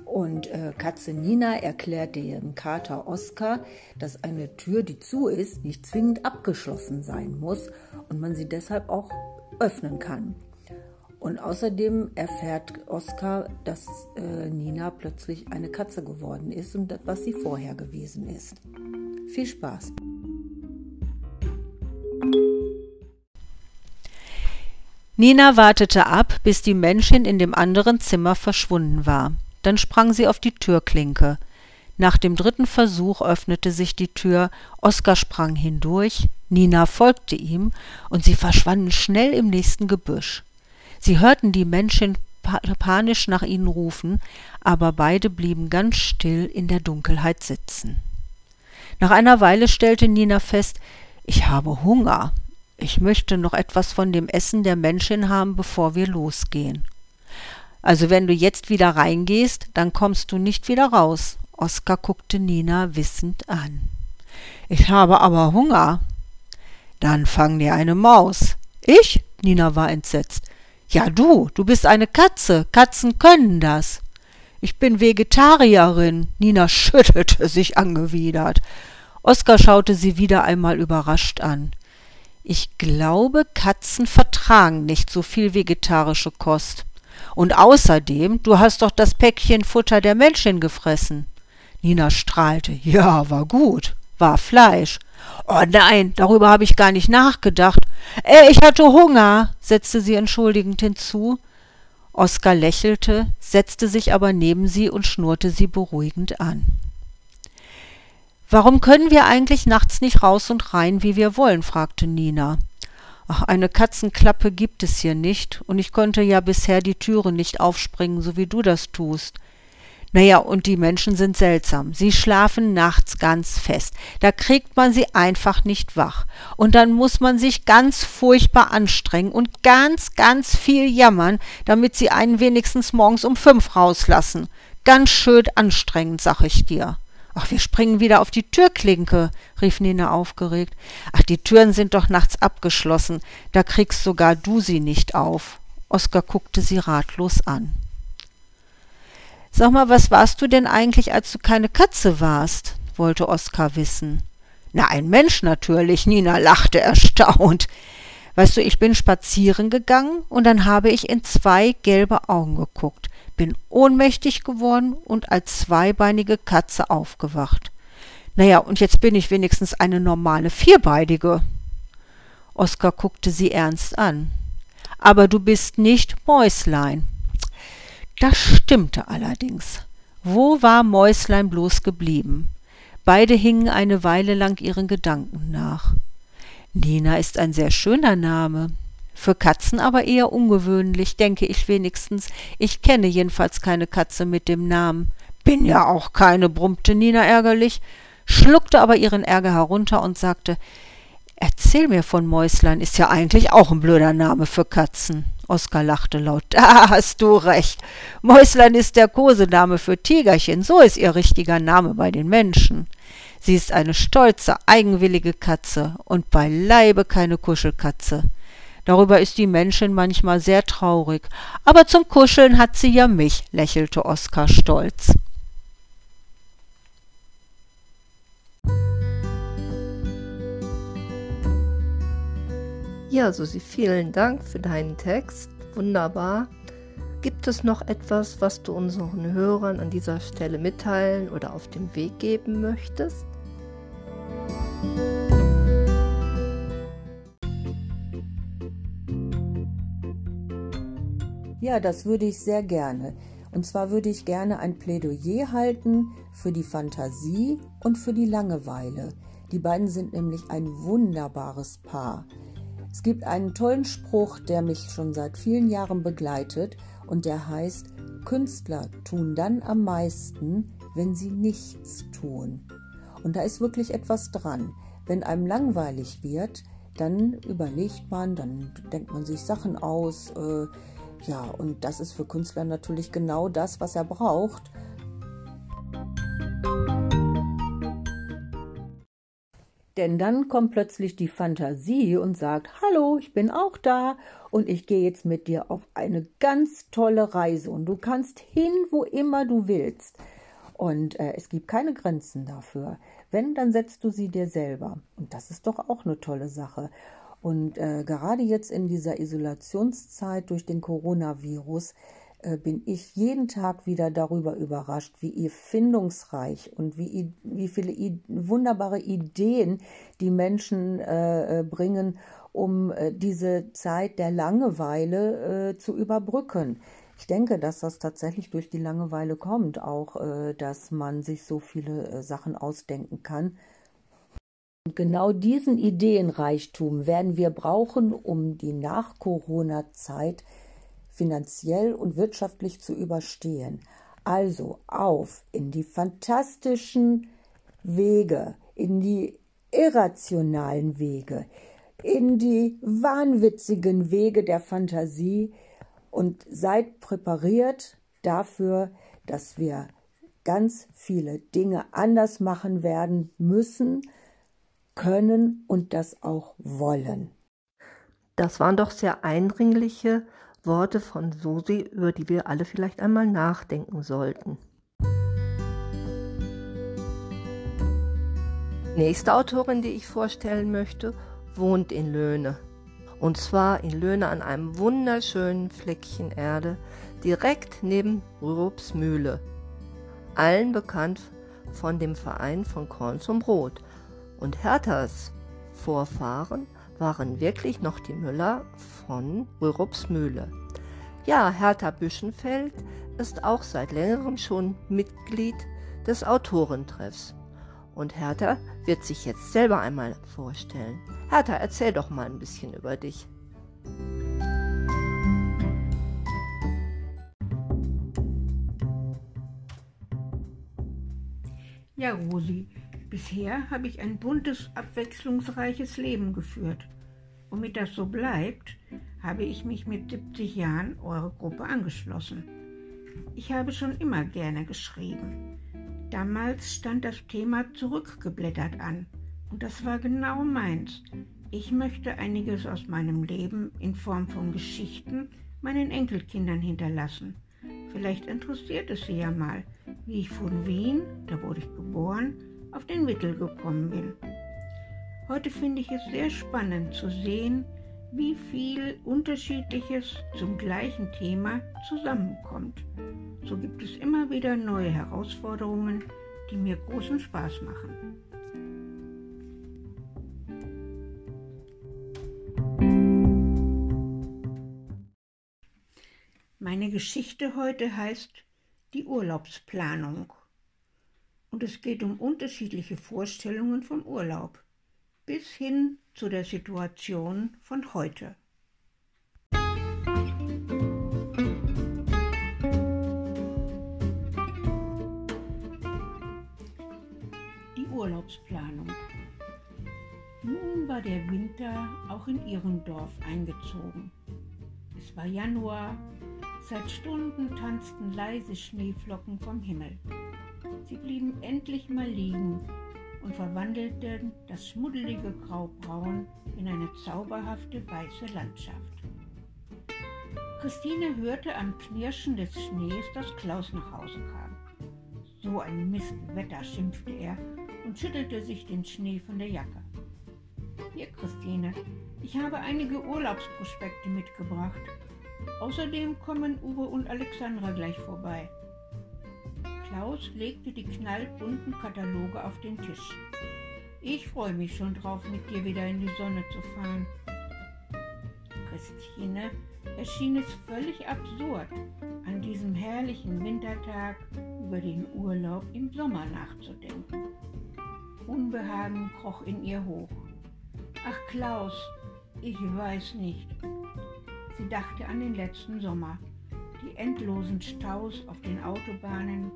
Und äh, Katze Nina erklärt dem Kater Oskar, dass eine Tür, die zu ist, nicht zwingend abgeschlossen sein muss und man sie deshalb auch öffnen kann. Und außerdem erfährt Oskar, dass äh, Nina plötzlich eine Katze geworden ist und das, was sie vorher gewesen ist. Viel Spaß! Nina wartete ab, bis die Menschin in dem anderen Zimmer verschwunden war. Dann sprang sie auf die Türklinke. Nach dem dritten Versuch öffnete sich die Tür, Oskar sprang hindurch, Nina folgte ihm, und sie verschwanden schnell im nächsten Gebüsch. Sie hörten die Menschen panisch nach ihnen rufen, aber beide blieben ganz still in der Dunkelheit sitzen. Nach einer Weile stellte Nina fest, ich habe Hunger. Ich möchte noch etwas von dem Essen der Menschen haben, bevor wir losgehen. Also wenn du jetzt wieder reingehst, dann kommst du nicht wieder raus. Oskar guckte Nina wissend an. Ich habe aber Hunger. Dann fang dir eine Maus. Ich? Nina war entsetzt. Ja, du, du bist eine Katze. Katzen können das. Ich bin Vegetarierin. Nina schüttelte sich angewidert. Oskar schaute sie wieder einmal überrascht an. Ich glaube, Katzen vertragen nicht so viel vegetarische Kost. Und außerdem, du hast doch das Päckchen Futter der Menschen gefressen. Nina strahlte. Ja, war gut. War Fleisch. Oh nein, darüber habe ich gar nicht nachgedacht. Äh, ich hatte Hunger, setzte sie entschuldigend hinzu. Oskar lächelte, setzte sich aber neben sie und schnurrte sie beruhigend an. Warum können wir eigentlich nachts nicht raus und rein, wie wir wollen? fragte Nina. Ach, eine Katzenklappe gibt es hier nicht, und ich konnte ja bisher die Türe nicht aufspringen, so wie du das tust. Naja, und die Menschen sind seltsam. Sie schlafen nachts ganz fest. Da kriegt man sie einfach nicht wach. Und dann muss man sich ganz furchtbar anstrengen und ganz, ganz viel jammern, damit sie einen wenigstens morgens um fünf rauslassen. Ganz schön anstrengend, sag ich dir. Ach, wir springen wieder auf die Türklinke, rief Nina aufgeregt. Ach, die Türen sind doch nachts abgeschlossen. Da kriegst sogar du sie nicht auf. Oskar guckte sie ratlos an. Sag mal, was warst du denn eigentlich, als du keine Katze warst? wollte Oskar wissen. Na, ein Mensch natürlich, Nina lachte erstaunt. Weißt du, ich bin spazieren gegangen und dann habe ich in zwei gelbe Augen geguckt bin ohnmächtig geworden und als zweibeinige Katze aufgewacht. Naja, und jetzt bin ich wenigstens eine normale Vierbeinige. Oskar guckte sie ernst an. Aber du bist nicht Mäuslein. Das stimmte allerdings. Wo war Mäuslein bloß geblieben? Beide hingen eine Weile lang ihren Gedanken nach. Nina ist ein sehr schöner Name. Für Katzen aber eher ungewöhnlich, denke ich wenigstens. Ich kenne jedenfalls keine Katze mit dem Namen. Bin ja auch keine, brummte Nina ärgerlich, schluckte aber ihren Ärger herunter und sagte, Erzähl mir von Mäuslein, ist ja eigentlich auch ein blöder Name für Katzen. Oskar lachte laut. Da hast du recht. Mäuslein ist der Kosename für Tigerchen, so ist ihr richtiger Name bei den Menschen. Sie ist eine stolze, eigenwillige Katze und beileibe keine Kuschelkatze. Darüber ist die Menschin manchmal sehr traurig. Aber zum Kuscheln hat sie ja mich, lächelte Oskar stolz. Ja, Susi, vielen Dank für deinen Text. Wunderbar. Gibt es noch etwas, was du unseren Hörern an dieser Stelle mitteilen oder auf den Weg geben möchtest? Ja, das würde ich sehr gerne. Und zwar würde ich gerne ein Plädoyer halten für die Fantasie und für die Langeweile. Die beiden sind nämlich ein wunderbares Paar. Es gibt einen tollen Spruch, der mich schon seit vielen Jahren begleitet und der heißt, Künstler tun dann am meisten, wenn sie nichts tun. Und da ist wirklich etwas dran. Wenn einem langweilig wird, dann überlegt man, dann denkt man sich Sachen aus, äh, ja, und das ist für Künstler natürlich genau das, was er braucht. Denn dann kommt plötzlich die Fantasie und sagt, hallo, ich bin auch da und ich gehe jetzt mit dir auf eine ganz tolle Reise und du kannst hin, wo immer du willst. Und äh, es gibt keine Grenzen dafür. Wenn, dann setzt du sie dir selber. Und das ist doch auch eine tolle Sache. Und äh, gerade jetzt in dieser Isolationszeit durch den Coronavirus äh, bin ich jeden Tag wieder darüber überrascht, wie erfindungsreich und wie, wie viele I wunderbare Ideen die Menschen äh, äh, bringen, um äh, diese Zeit der Langeweile äh, zu überbrücken. Ich denke, dass das tatsächlich durch die Langeweile kommt, auch dass man sich so viele Sachen ausdenken kann. Und genau diesen Ideenreichtum werden wir brauchen, um die Nach-Corona-Zeit finanziell und wirtschaftlich zu überstehen. Also auf in die fantastischen Wege, in die irrationalen Wege, in die wahnwitzigen Wege der Fantasie und seid präpariert dafür, dass wir ganz viele Dinge anders machen werden müssen, können und das auch wollen. Das waren doch sehr eindringliche Worte von Susi, über die wir alle vielleicht einmal nachdenken sollten. Nächste Autorin, die ich vorstellen möchte, wohnt in Löhne. Und zwar in Löhne an einem wunderschönen Fleckchen Erde, direkt neben Mühle. Allen bekannt von dem Verein von Korn zum Brot. Und Herthas Vorfahren waren wirklich noch die Müller von Rürups Mühle. Ja, Hertha Büschenfeld ist auch seit längerem schon Mitglied des Autorentreffs. Und Hertha wird sich jetzt selber einmal vorstellen. Hertha, erzähl doch mal ein bisschen über dich. Ja, Rosi, bisher habe ich ein buntes, abwechslungsreiches Leben geführt. Womit das so bleibt, habe ich mich mit 70 Jahren eurer Gruppe angeschlossen. Ich habe schon immer gerne geschrieben. Damals stand das Thema zurückgeblättert an und das war genau meins. Ich möchte einiges aus meinem Leben in Form von Geschichten meinen Enkelkindern hinterlassen. Vielleicht interessiert es sie ja mal, wie ich von Wien, da wurde ich geboren, auf den Mittel gekommen bin. Heute finde ich es sehr spannend zu sehen, wie viel Unterschiedliches zum gleichen Thema zusammenkommt. So gibt es immer wieder neue Herausforderungen, die mir großen Spaß machen. Meine Geschichte heute heißt die Urlaubsplanung. Und es geht um unterschiedliche Vorstellungen vom Urlaub bis hin zu der Situation von heute. Die Urlaubsplanung. Nun war der Winter auch in ihrem Dorf eingezogen. Es war Januar, seit Stunden tanzten leise Schneeflocken vom Himmel. Sie blieben endlich mal liegen und verwandelten das schmuddelige Graubraun in eine zauberhafte weiße Landschaft. Christine hörte am Knirschen des Schnees, dass Klaus nach Hause kam. So ein Mistwetter, schimpfte er und schüttelte sich den Schnee von der Jacke. Hier, Christine, ich habe einige Urlaubsprospekte mitgebracht. Außerdem kommen Uwe und Alexandra gleich vorbei. Klaus legte die knallbunten Kataloge auf den Tisch. Ich freue mich schon drauf, mit dir wieder in die Sonne zu fahren. Christine erschien es völlig absurd, an diesem herrlichen Wintertag über den Urlaub im Sommer nachzudenken. Unbehagen kroch in ihr hoch. Ach Klaus, ich weiß nicht. Sie dachte an den letzten Sommer, die endlosen Staus auf den Autobahnen,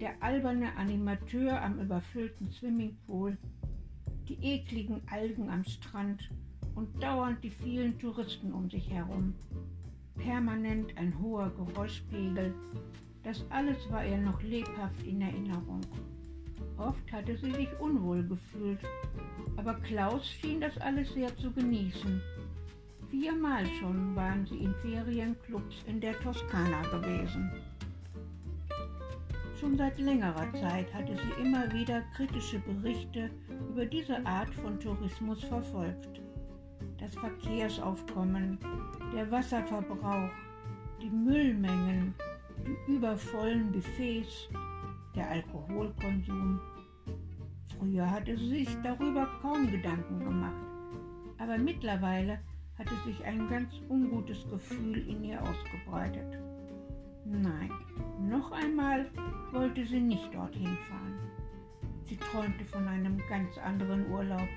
der alberne Animateur am überfüllten Swimmingpool, die ekligen Algen am Strand und dauernd die vielen Touristen um sich herum. Permanent ein hoher Geräuschpegel, das alles war ihr noch lebhaft in Erinnerung. Oft hatte sie sich unwohl gefühlt, aber Klaus schien das alles sehr zu genießen. Viermal schon waren sie in Ferienclubs in der Toskana gewesen. Schon seit längerer Zeit hatte sie immer wieder kritische Berichte über diese Art von Tourismus verfolgt. Das Verkehrsaufkommen, der Wasserverbrauch, die Müllmengen, die übervollen Buffets, der Alkoholkonsum. Früher hatte sie sich darüber kaum Gedanken gemacht, aber mittlerweile hatte sich ein ganz ungutes Gefühl in ihr ausgebreitet. Nein, noch einmal wollte sie nicht dorthin fahren. Sie träumte von einem ganz anderen Urlaub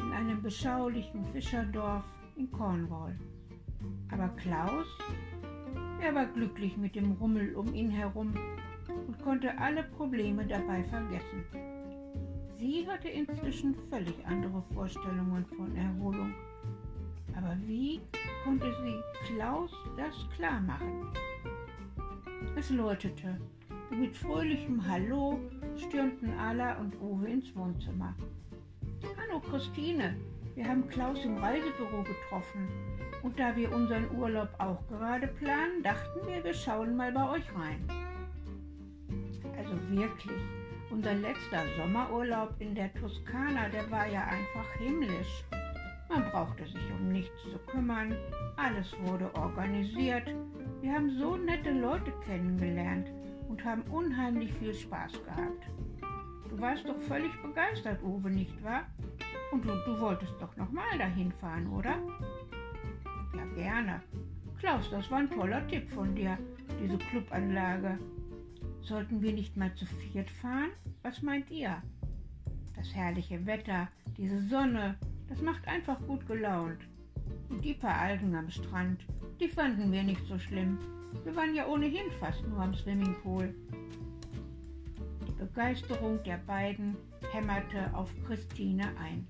in einem beschaulichen Fischerdorf in Cornwall. Aber Klaus, er war glücklich mit dem Rummel um ihn herum und konnte alle Probleme dabei vergessen. Sie hatte inzwischen völlig andere Vorstellungen von Erholung. Aber wie konnte sie Klaus das klar machen? Es läutete mit fröhlichem Hallo stürmten Ala und Uwe ins Wohnzimmer. Hallo Christine, wir haben Klaus im Reisebüro getroffen und da wir unseren Urlaub auch gerade planen, dachten wir, wir schauen mal bei euch rein. Also wirklich, unser letzter Sommerurlaub in der Toskana, der war ja einfach himmlisch. Man brauchte sich um nichts zu kümmern, alles wurde organisiert. Wir haben so nette Leute kennengelernt und haben unheimlich viel Spaß gehabt. Du warst doch völlig begeistert, Uwe, nicht wahr? Und du, du wolltest doch nochmal dahin fahren, oder? Ja, gerne. Klaus, das war ein toller Tipp von dir, diese Clubanlage. Sollten wir nicht mal zu viert fahren? Was meint ihr? Das herrliche Wetter, diese Sonne, das macht einfach gut gelaunt. Und die paar Algen am Strand, die fanden wir nicht so schlimm. Wir waren ja ohnehin fast nur am Swimmingpool. Die Begeisterung der beiden hämmerte auf Christine ein.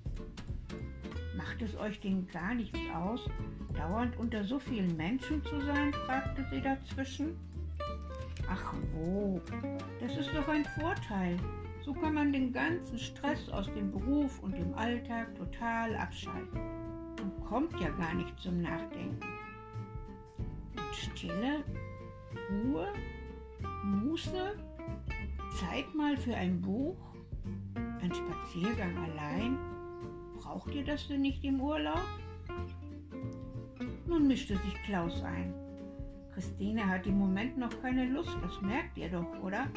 Macht es euch denn gar nichts aus, dauernd unter so vielen Menschen zu sein? fragte sie dazwischen. Ach wo, das ist doch ein Vorteil. So kann man den ganzen Stress aus dem Beruf und dem Alltag total abschalten und kommt ja gar nicht zum Nachdenken. Und Stille, Ruhe, Muße, Zeit mal für ein Buch, ein Spaziergang allein. Braucht ihr das denn nicht im Urlaub? Nun mischte sich Klaus ein. Christine hat im Moment noch keine Lust, das merkt ihr doch, oder?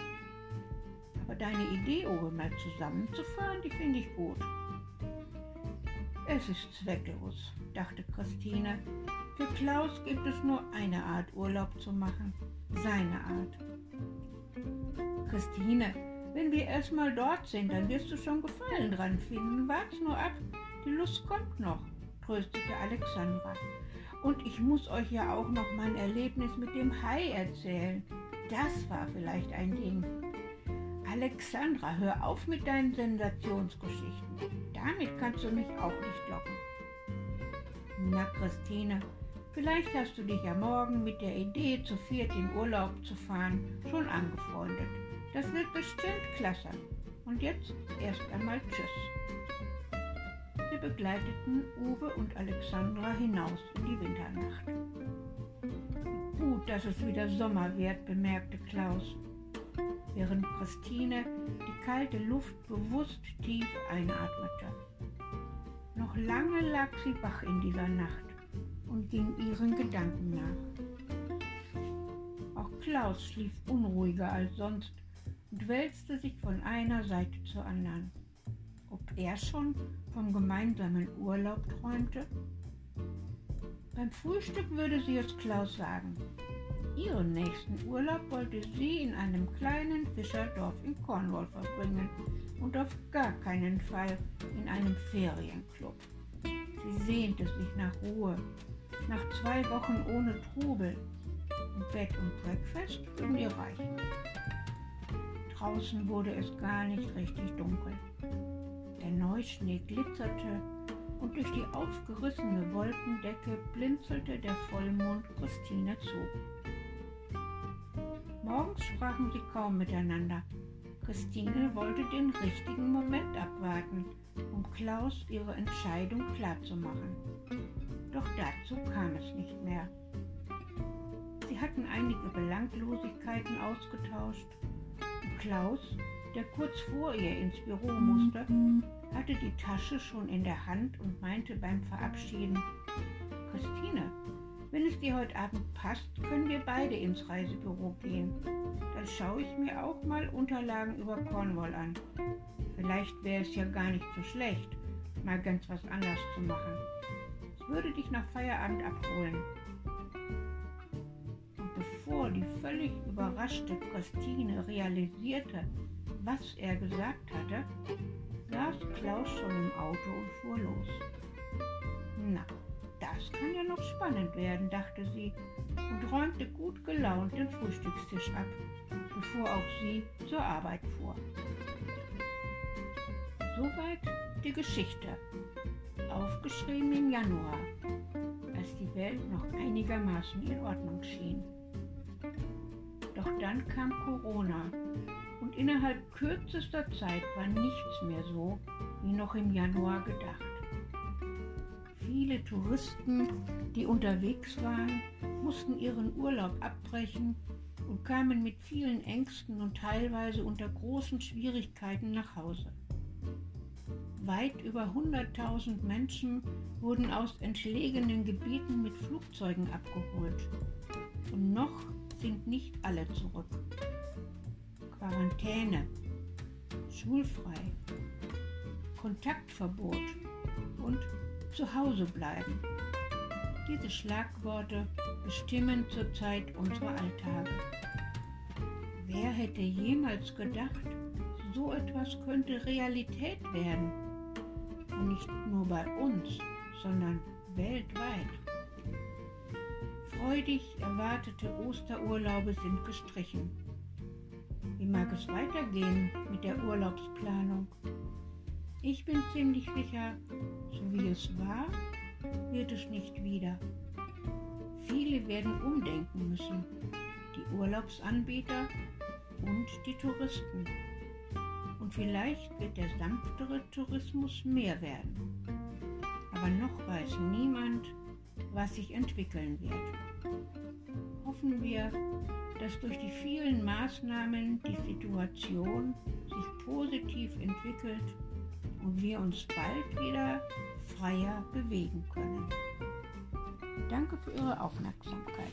Aber deine Idee, Uwe, mal zusammenzufahren, die finde ich gut. Es ist zwecklos, dachte Christine. Für Klaus gibt es nur eine Art Urlaub zu machen, seine Art. Christine, wenn wir erstmal dort sind, dann wirst du schon Gefallen dran finden. Wart's nur ab, die Lust kommt noch, tröstete Alexandra. Und ich muss euch ja auch noch mein Erlebnis mit dem Hai erzählen. Das war vielleicht ein Ding. Alexandra, hör auf mit deinen Sensationsgeschichten. Damit kannst du mich auch nicht locken. Na, Christine, vielleicht hast du dich ja morgen mit der Idee, zu viert in Urlaub zu fahren, schon angefreundet. Das wird bestimmt klasse. Und jetzt erst einmal Tschüss begleiteten Uwe und Alexandra hinaus in die Winternacht. Gut, dass es wieder Sommer wird, bemerkte Klaus, während Christine die kalte Luft bewusst tief einatmete. Noch lange lag sie wach in dieser Nacht und ging ihren Gedanken nach. Auch Klaus schlief unruhiger als sonst und wälzte sich von einer Seite zur anderen ob er schon vom gemeinsamen Urlaub träumte? Beim Frühstück würde sie es Klaus sagen. Ihren nächsten Urlaub wollte sie in einem kleinen Fischerdorf in Cornwall verbringen und auf gar keinen Fall in einem Ferienclub. Sie sehnte sich nach Ruhe, nach zwei Wochen ohne Trubel. Und Bett und Breakfast würden ihr reichen. Draußen wurde es gar nicht richtig dunkel. Der Neuschnee glitzerte und durch die aufgerissene Wolkendecke blinzelte der Vollmond Christine zu. Morgens sprachen sie kaum miteinander. Christine wollte den richtigen Moment abwarten, um Klaus ihre Entscheidung klarzumachen. Doch dazu kam es nicht mehr. Sie hatten einige Belanglosigkeiten ausgetauscht. Und Klaus, der kurz vor ihr ins Büro musste, hatte die Tasche schon in der Hand und meinte beim Verabschieden, Christine, wenn es dir heute Abend passt, können wir beide ins Reisebüro gehen. Dann schaue ich mir auch mal Unterlagen über Cornwall an. Vielleicht wäre es ja gar nicht so schlecht, mal ganz was anders zu machen. Ich würde dich nach Feierabend abholen. Und bevor die völlig überraschte Christine realisierte, was er gesagt hatte, saß Klaus schon im Auto und fuhr los. Na, das kann ja noch spannend werden, dachte sie und räumte gut gelaunt den Frühstückstisch ab, bevor auch sie zur Arbeit fuhr. Soweit die Geschichte, aufgeschrieben im Januar, als die Welt noch einigermaßen in Ordnung schien. Doch dann kam Corona und innerhalb kürzester Zeit war nichts mehr so wie noch im Januar gedacht. Viele Touristen, die unterwegs waren, mussten ihren Urlaub abbrechen und kamen mit vielen Ängsten und teilweise unter großen Schwierigkeiten nach Hause. Weit über 100.000 Menschen wurden aus entlegenen Gebieten mit Flugzeugen abgeholt. Und noch sind nicht alle zurück. Quarantäne, schulfrei, Kontaktverbot und zu Hause bleiben. Diese Schlagworte bestimmen zurzeit unsere Alltage. Wer hätte jemals gedacht, so etwas könnte Realität werden? Und nicht nur bei uns, sondern weltweit. Freudig erwartete Osterurlaube sind gestrichen. Wie mag es weitergehen mit der Urlaubsplanung? Ich bin ziemlich sicher, so wie es war, wird es nicht wieder. Viele werden umdenken müssen, die Urlaubsanbieter und die Touristen. Und vielleicht wird der sanftere Tourismus mehr werden. Aber noch weiß niemand, was sich entwickeln wird. Hoffen wir, dass durch die vielen Maßnahmen die Situation sich positiv entwickelt und wir uns bald wieder freier bewegen können. Danke für Ihre Aufmerksamkeit.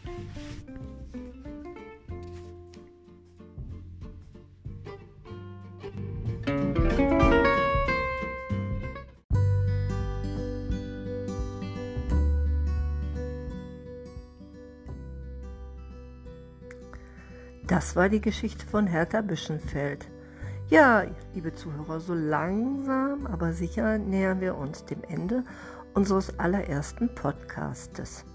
Das war die Geschichte von Hertha Büschenfeld. Ja, liebe Zuhörer, so langsam, aber sicher nähern wir uns dem Ende unseres allerersten Podcastes.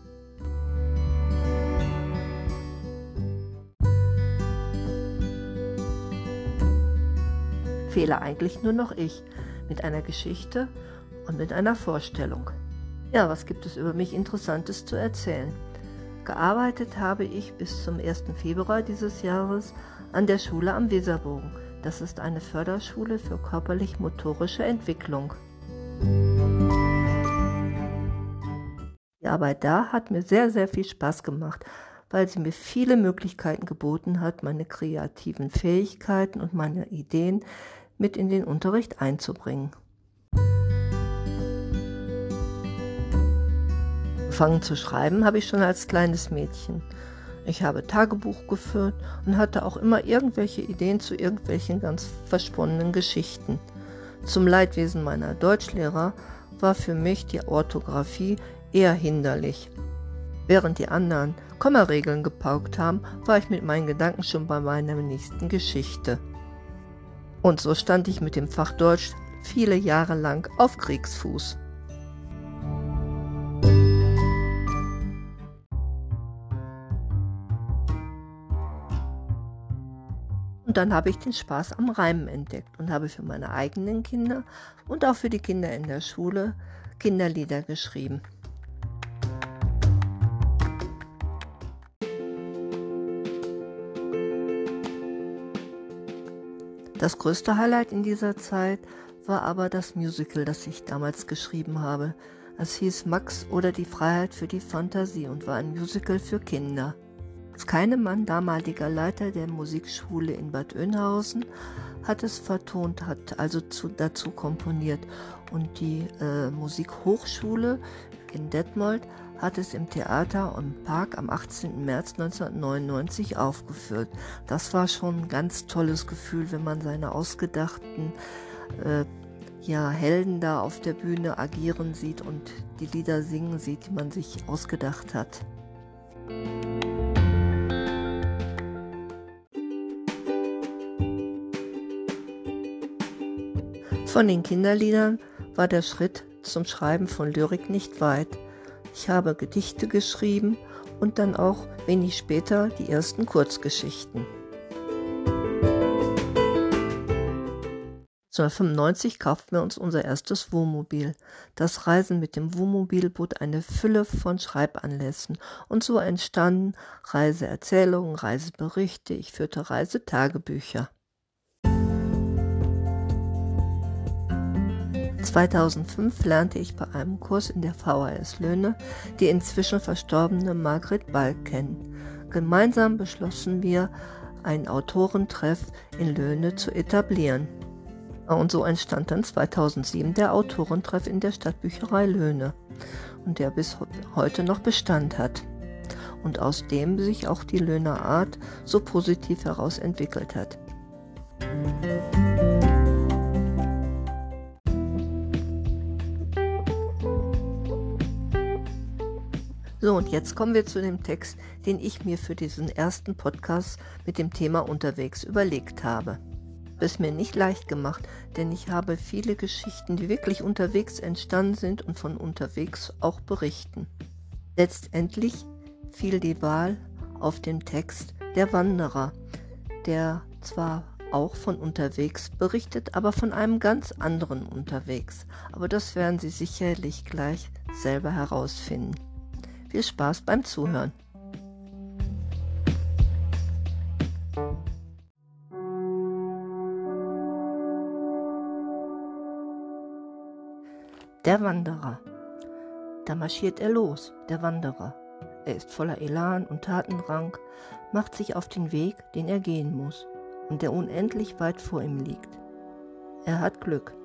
Fehle eigentlich nur noch ich mit einer Geschichte und mit einer Vorstellung. Ja, was gibt es über mich Interessantes zu erzählen? Gearbeitet habe ich bis zum 1. Februar dieses Jahres an der Schule am Weserbogen. Das ist eine Förderschule für körperlich-motorische Entwicklung. Die Arbeit da hat mir sehr, sehr viel Spaß gemacht, weil sie mir viele Möglichkeiten geboten hat, meine kreativen Fähigkeiten und meine Ideen mit in den Unterricht einzubringen. Angefangen zu schreiben habe ich schon als kleines Mädchen. Ich habe Tagebuch geführt und hatte auch immer irgendwelche Ideen zu irgendwelchen ganz versponnenen Geschichten. Zum Leidwesen meiner Deutschlehrer war für mich die Orthographie eher hinderlich. Während die anderen Kommaregeln gepaukt haben, war ich mit meinen Gedanken schon bei meiner nächsten Geschichte. Und so stand ich mit dem Fach Deutsch viele Jahre lang auf Kriegsfuß. Und dann habe ich den Spaß am Reimen entdeckt und habe für meine eigenen Kinder und auch für die Kinder in der Schule Kinderlieder geschrieben. Das größte Highlight in dieser Zeit war aber das Musical, das ich damals geschrieben habe. Es hieß Max oder die Freiheit für die Fantasie und war ein Musical für Kinder. Keinemann, damaliger Leiter der Musikschule in Bad Oeynhausen, hat es vertont, hat also zu, dazu komponiert. Und die äh, Musikhochschule in Detmold hat es im Theater und Park am 18. März 1999 aufgeführt. Das war schon ein ganz tolles Gefühl, wenn man seine ausgedachten äh, ja, Helden da auf der Bühne agieren sieht und die Lieder singen sieht, die man sich ausgedacht hat. Von den Kinderliedern war der Schritt zum Schreiben von Lyrik nicht weit. Ich habe Gedichte geschrieben und dann auch wenig später die ersten Kurzgeschichten. 1995 kauften wir uns unser erstes Wohnmobil. Das Reisen mit dem Wohnmobil bot eine Fülle von Schreibanlässen und so entstanden Reiseerzählungen, Reiseberichte, ich führte Reisetagebücher. 2005 lernte ich bei einem Kurs in der VHS Löhne die inzwischen verstorbene Margret Ball kennen. Gemeinsam beschlossen wir, einen Autorentreff in Löhne zu etablieren. Und so entstand dann 2007 der Autorentreff in der Stadtbücherei Löhne und der bis heute noch Bestand hat und aus dem sich auch die Löhner Art so positiv herausentwickelt hat. So, und jetzt kommen wir zu dem Text, den ich mir für diesen ersten Podcast mit dem Thema unterwegs überlegt habe. Es mir nicht leicht gemacht, denn ich habe viele Geschichten, die wirklich unterwegs entstanden sind und von unterwegs auch berichten. Letztendlich fiel die Wahl auf den Text Der Wanderer, der zwar auch von unterwegs berichtet, aber von einem ganz anderen unterwegs. Aber das werden Sie sicherlich gleich selber herausfinden. Viel Spaß beim Zuhören. Der Wanderer. Da marschiert er los, der Wanderer. Er ist voller Elan und Tatendrang, macht sich auf den Weg, den er gehen muss und der unendlich weit vor ihm liegt. Er hat Glück.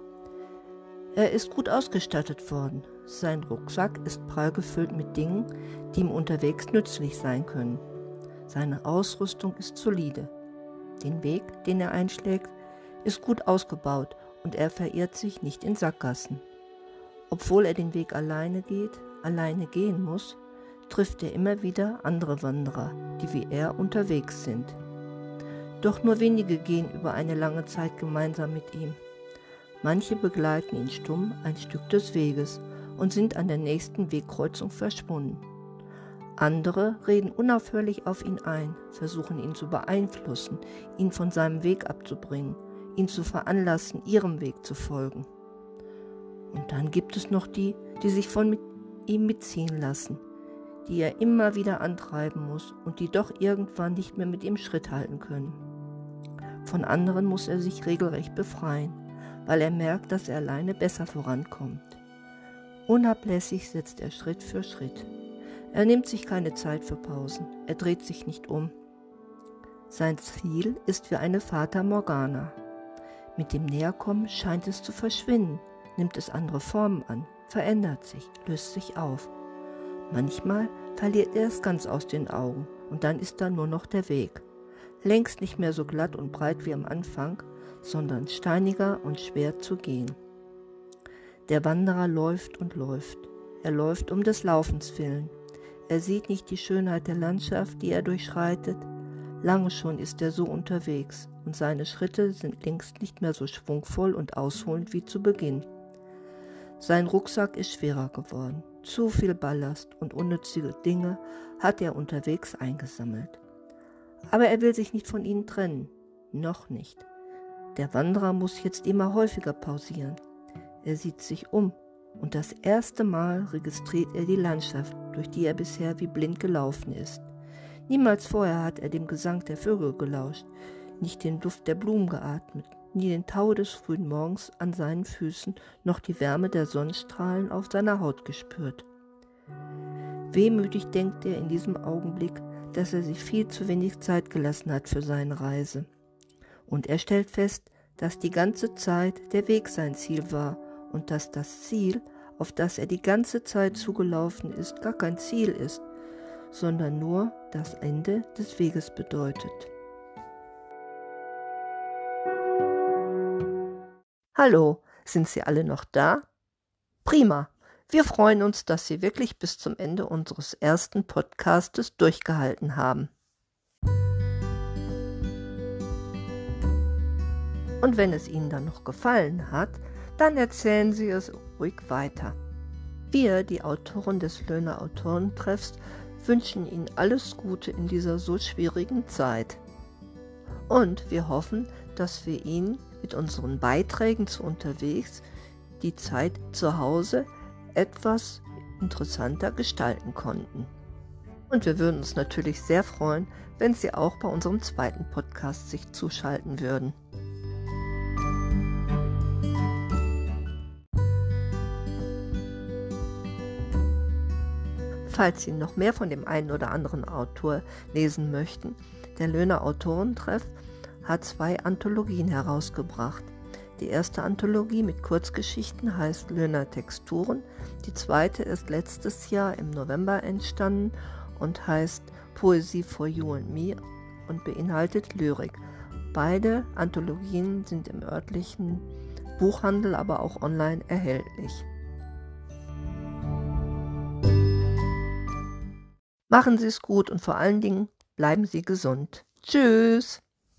Er ist gut ausgestattet worden. Sein Rucksack ist prall gefüllt mit Dingen, die ihm unterwegs nützlich sein können. Seine Ausrüstung ist solide. Den Weg, den er einschlägt, ist gut ausgebaut und er verirrt sich nicht in Sackgassen. Obwohl er den Weg alleine geht, alleine gehen muss, trifft er immer wieder andere Wanderer, die wie er unterwegs sind. Doch nur wenige gehen über eine lange Zeit gemeinsam mit ihm. Manche begleiten ihn stumm ein Stück des Weges und sind an der nächsten Wegkreuzung verschwunden. Andere reden unaufhörlich auf ihn ein, versuchen ihn zu beeinflussen, ihn von seinem Weg abzubringen, ihn zu veranlassen, ihrem Weg zu folgen. Und dann gibt es noch die, die sich von mit ihm mitziehen lassen, die er immer wieder antreiben muss und die doch irgendwann nicht mehr mit ihm Schritt halten können. Von anderen muss er sich regelrecht befreien weil er merkt, dass er alleine besser vorankommt. Unablässig setzt er Schritt für Schritt. Er nimmt sich keine Zeit für Pausen, er dreht sich nicht um. Sein Ziel ist wie eine Fata Morgana. Mit dem Näherkommen scheint es zu verschwinden, nimmt es andere Formen an, verändert sich, löst sich auf. Manchmal verliert er es ganz aus den Augen und dann ist da nur noch der Weg. Längst nicht mehr so glatt und breit wie am Anfang, sondern steiniger und schwer zu gehen. Der Wanderer läuft und läuft. Er läuft um des Laufens willen. Er sieht nicht die Schönheit der Landschaft, die er durchschreitet. Lange schon ist er so unterwegs und seine Schritte sind längst nicht mehr so schwungvoll und ausholend wie zu Beginn. Sein Rucksack ist schwerer geworden. Zu viel Ballast und unnützige Dinge hat er unterwegs eingesammelt. Aber er will sich nicht von ihnen trennen. Noch nicht. Der Wanderer muss jetzt immer häufiger pausieren. Er sieht sich um und das erste Mal registriert er die Landschaft, durch die er bisher wie blind gelaufen ist. Niemals vorher hat er dem Gesang der Vögel gelauscht, nicht den Duft der Blumen geatmet, nie den Tau des frühen Morgens an seinen Füßen noch die Wärme der Sonnenstrahlen auf seiner Haut gespürt. Wehmütig denkt er in diesem Augenblick, dass er sich viel zu wenig Zeit gelassen hat für seine Reise. Und er stellt fest, dass die ganze Zeit der Weg sein Ziel war und dass das Ziel, auf das er die ganze Zeit zugelaufen ist, gar kein Ziel ist, sondern nur das Ende des Weges bedeutet. Hallo, sind Sie alle noch da? Prima. Wir freuen uns, dass Sie wirklich bis zum Ende unseres ersten Podcastes durchgehalten haben. Und wenn es Ihnen dann noch gefallen hat, dann erzählen Sie es ruhig weiter. Wir, die Autoren des Löhner Autorentreffs, wünschen Ihnen alles Gute in dieser so schwierigen Zeit. Und wir hoffen, dass wir Ihnen mit unseren Beiträgen zu unterwegs die Zeit zu Hause etwas interessanter gestalten konnten. Und wir würden uns natürlich sehr freuen, wenn Sie auch bei unserem zweiten Podcast sich zuschalten würden. Falls Sie noch mehr von dem einen oder anderen Autor lesen möchten, der Löhner Autorentreff hat zwei Anthologien herausgebracht. Die erste Anthologie mit Kurzgeschichten heißt Löhner Texturen. Die zweite ist letztes Jahr im November entstanden und heißt Poesie for You and Me und beinhaltet Lyrik. Beide Anthologien sind im örtlichen Buchhandel, aber auch online erhältlich. Machen Sie es gut und vor allen Dingen bleiben Sie gesund. Tschüss.